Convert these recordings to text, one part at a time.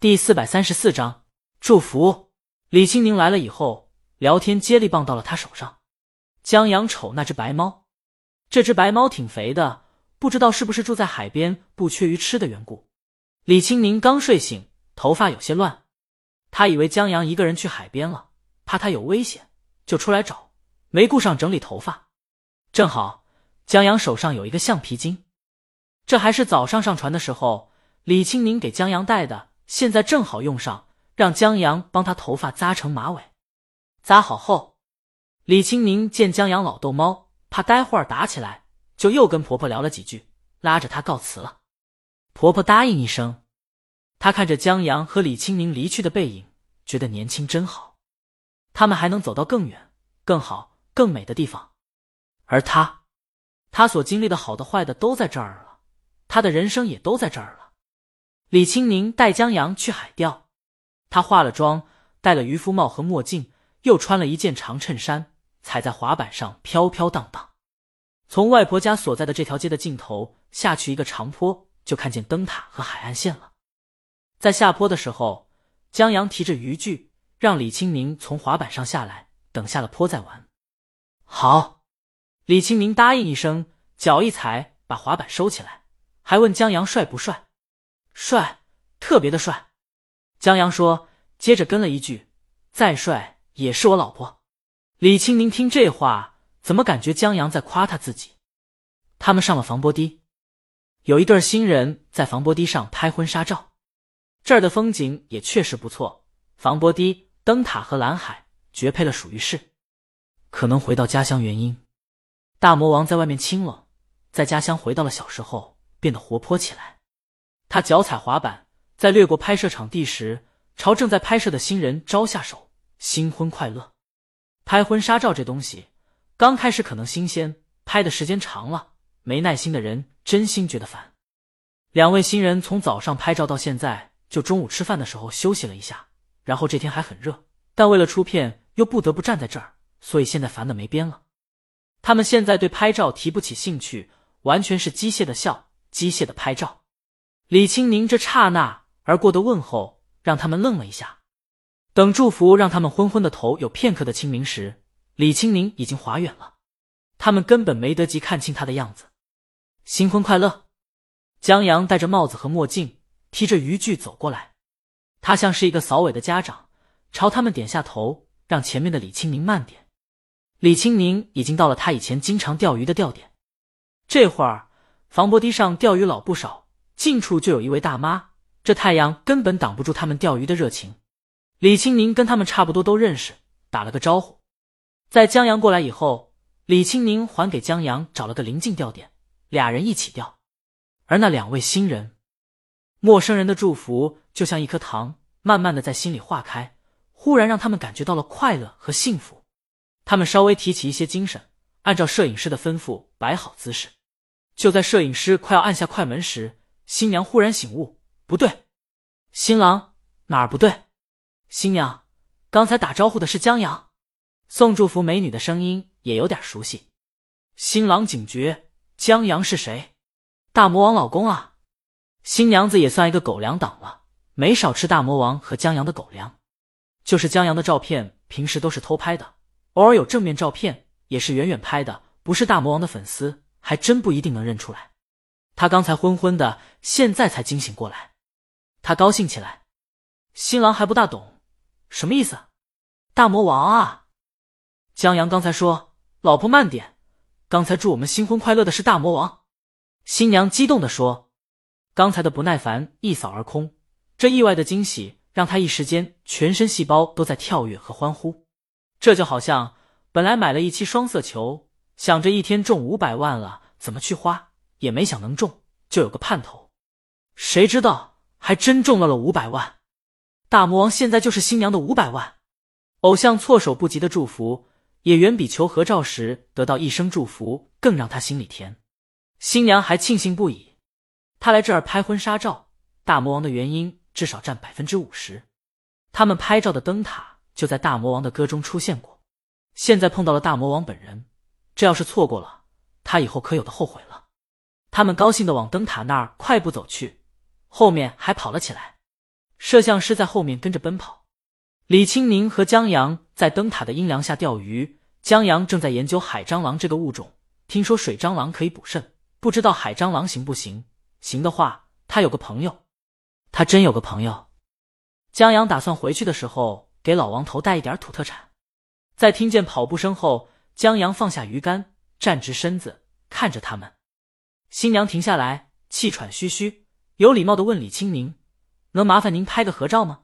第四百三十四章祝福。李青宁来了以后，聊天接力棒到了他手上。江阳瞅那只白猫，这只白猫挺肥的，不知道是不是住在海边不缺鱼吃的缘故。李青宁刚睡醒，头发有些乱，他以为江阳一个人去海边了，怕他有危险，就出来找，没顾上整理头发。正好江阳手上有一个橡皮筋，这还是早上上船的时候李青宁给江阳带的。现在正好用上，让江阳帮他头发扎成马尾。扎好后，李青宁见江阳老逗猫，怕待会儿打起来，就又跟婆婆聊了几句，拉着她告辞了。婆婆答应一声。她看着江阳和李青宁离去的背影，觉得年轻真好。他们还能走到更远、更好、更美的地方。而他，他所经历的好的、坏的都在这儿了，他的人生也都在这儿了。李青宁带江阳去海钓，他化了妆，戴了渔夫帽和墨镜，又穿了一件长衬衫，踩在滑板上飘飘荡荡。从外婆家所在的这条街的尽头下去一个长坡，就看见灯塔和海岸线了。在下坡的时候，江阳提着渔具，让李青宁从滑板上下来，等下了坡再玩。好，李青宁答应一声，脚一踩，把滑板收起来，还问江阳帅不帅。帅，特别的帅。江阳说，接着跟了一句：“再帅也是我老婆。”李青宁听这话，怎么感觉江阳在夸他自己？他们上了防波堤，有一对新人在防波堤上拍婚纱照。这儿的风景也确实不错，防波堤、灯塔和蓝海绝配了，属于是。可能回到家乡原因，大魔王在外面清冷，在家乡回到了小时候，变得活泼起来。他脚踩滑板，在掠过拍摄场地时，朝正在拍摄的新人招下手，新婚快乐。拍婚纱照这东西，刚开始可能新鲜，拍的时间长了，没耐心的人真心觉得烦。两位新人从早上拍照到现在，就中午吃饭的时候休息了一下，然后这天还很热，但为了出片又不得不站在这儿，所以现在烦的没边了。他们现在对拍照提不起兴趣，完全是机械的笑，机械的拍照。李青宁这刹那而过的问候，让他们愣了一下。等祝福让他们昏昏的头有片刻的清明时，李青宁已经滑远了，他们根本没得及看清他的样子。新婚快乐！江阳戴着帽子和墨镜，提着渔具走过来，他像是一个扫尾的家长，朝他们点下头，让前面的李青宁慢点。李青宁已经到了他以前经常钓鱼的钓点，这会儿防波堤上钓鱼佬不少。近处就有一位大妈，这太阳根本挡不住他们钓鱼的热情。李青宁跟他们差不多都认识，打了个招呼。在江阳过来以后，李青宁还给江阳找了个临近钓点，俩人一起钓。而那两位新人，陌生人的祝福就像一颗糖，慢慢的在心里化开，忽然让他们感觉到了快乐和幸福。他们稍微提起一些精神，按照摄影师的吩咐摆好姿势。就在摄影师快要按下快门时，新娘忽然醒悟，不对，新郎哪儿不对？新娘刚才打招呼的是江阳，送祝福美女的声音也有点熟悉。新郎警觉，江阳是谁？大魔王老公啊！新娘子也算一个狗粮党了，没少吃大魔王和江阳的狗粮。就是江阳的照片，平时都是偷拍的，偶尔有正面照片也是远远拍的，不是大魔王的粉丝，还真不一定能认出来。他刚才昏昏的，现在才惊醒过来。他高兴起来。新郎还不大懂，什么意思？大魔王啊！江阳刚才说：“老婆慢点。”刚才祝我们新婚快乐的是大魔王。新娘激动的说：“刚才的不耐烦一扫而空，这意外的惊喜让他一时间全身细胞都在跳跃和欢呼。这就好像本来买了一期双色球，想着一天中五百万了，怎么去花？”也没想能中，就有个盼头。谁知道还真中了了五百万！大魔王现在就是新娘的五百万。偶像措手不及的祝福，也远比求合照时得到一声祝福更让他心里甜。新娘还庆幸不已。他来这儿拍婚纱照，大魔王的原因至少占百分之五十。他们拍照的灯塔就在大魔王的歌中出现过，现在碰到了大魔王本人，这要是错过了，他以后可有的后悔了。他们高兴的往灯塔那儿快步走去，后面还跑了起来。摄像师在后面跟着奔跑。李青宁和江阳在灯塔的阴凉下钓鱼。江阳正在研究海蟑螂这个物种，听说水蟑螂可以补肾，不知道海蟑螂行不行？行的话，他有个朋友，他真有个朋友。江阳打算回去的时候给老王头带一点土特产。在听见跑步声后，江阳放下鱼竿，站直身子看着他们。新娘停下来，气喘吁吁，有礼貌的问李青宁：“能麻烦您拍个合照吗？”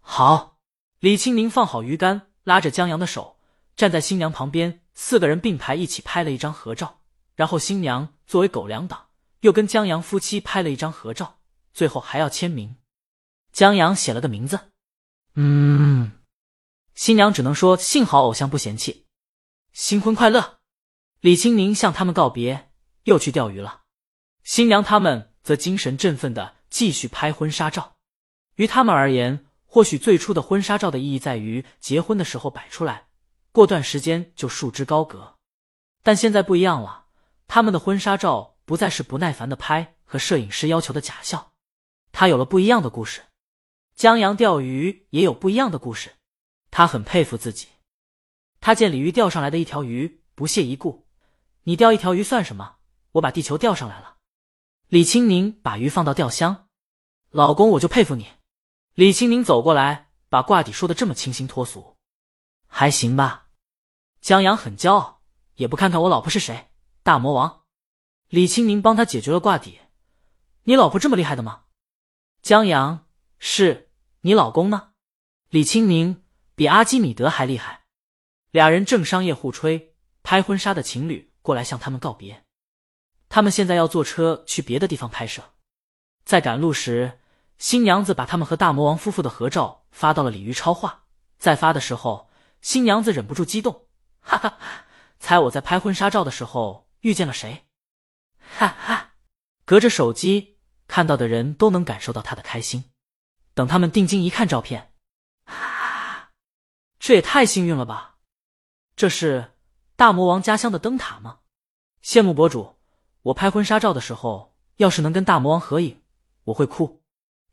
好。李青宁放好鱼竿，拉着江阳的手，站在新娘旁边，四个人并排一起拍了一张合照。然后新娘作为狗粮党，又跟江阳夫妻拍了一张合照，最后还要签名。江阳写了个名字，嗯，新娘只能说幸好偶像不嫌弃，新婚快乐。李青宁向他们告别，又去钓鱼了。新娘他们则精神振奋的继续拍婚纱照。于他们而言。或许最初的婚纱照的意义在于结婚的时候摆出来，过段时间就束之高阁。但现在不一样了，他们的婚纱照不再是不耐烦的拍和摄影师要求的假笑，他有了不一样的故事。江阳钓鱼也有不一样的故事，他很佩服自己。他见鲤鱼钓上来的一条鱼，不屑一顾：“你钓一条鱼算什么？我把地球钓上来了。”李青宁把鱼放到钓箱，老公，我就佩服你。李青宁走过来，把挂底说的这么清新脱俗，还行吧？江阳很骄傲，也不看看我老婆是谁，大魔王。李青宁帮他解决了挂底，你老婆这么厉害的吗？江阳是你老公呢？李青宁比阿基米德还厉害。俩人正商业互吹，拍婚纱的情侣过来向他们告别。他们现在要坐车去别的地方拍摄，在赶路时。新娘子把他们和大魔王夫妇的合照发到了鲤鱼超话，在发的时候，新娘子忍不住激动，哈哈！猜我在拍婚纱照的时候遇见了谁？哈哈！隔着手机看到的人都能感受到她的开心。等他们定睛一看照片，啊，这也太幸运了吧！这是大魔王家乡的灯塔吗？羡慕博主，我拍婚纱照的时候，要是能跟大魔王合影，我会哭。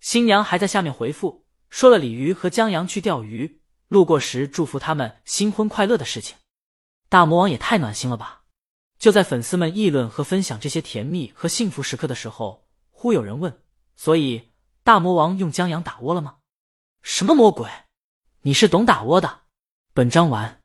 新娘还在下面回复，说了鲤鱼和江阳去钓鱼，路过时祝福他们新婚快乐的事情。大魔王也太暖心了吧！就在粉丝们议论和分享这些甜蜜和幸福时刻的时候，忽有人问：“所以大魔王用江阳打窝了吗？”什么魔鬼？你是懂打窝的？本章完。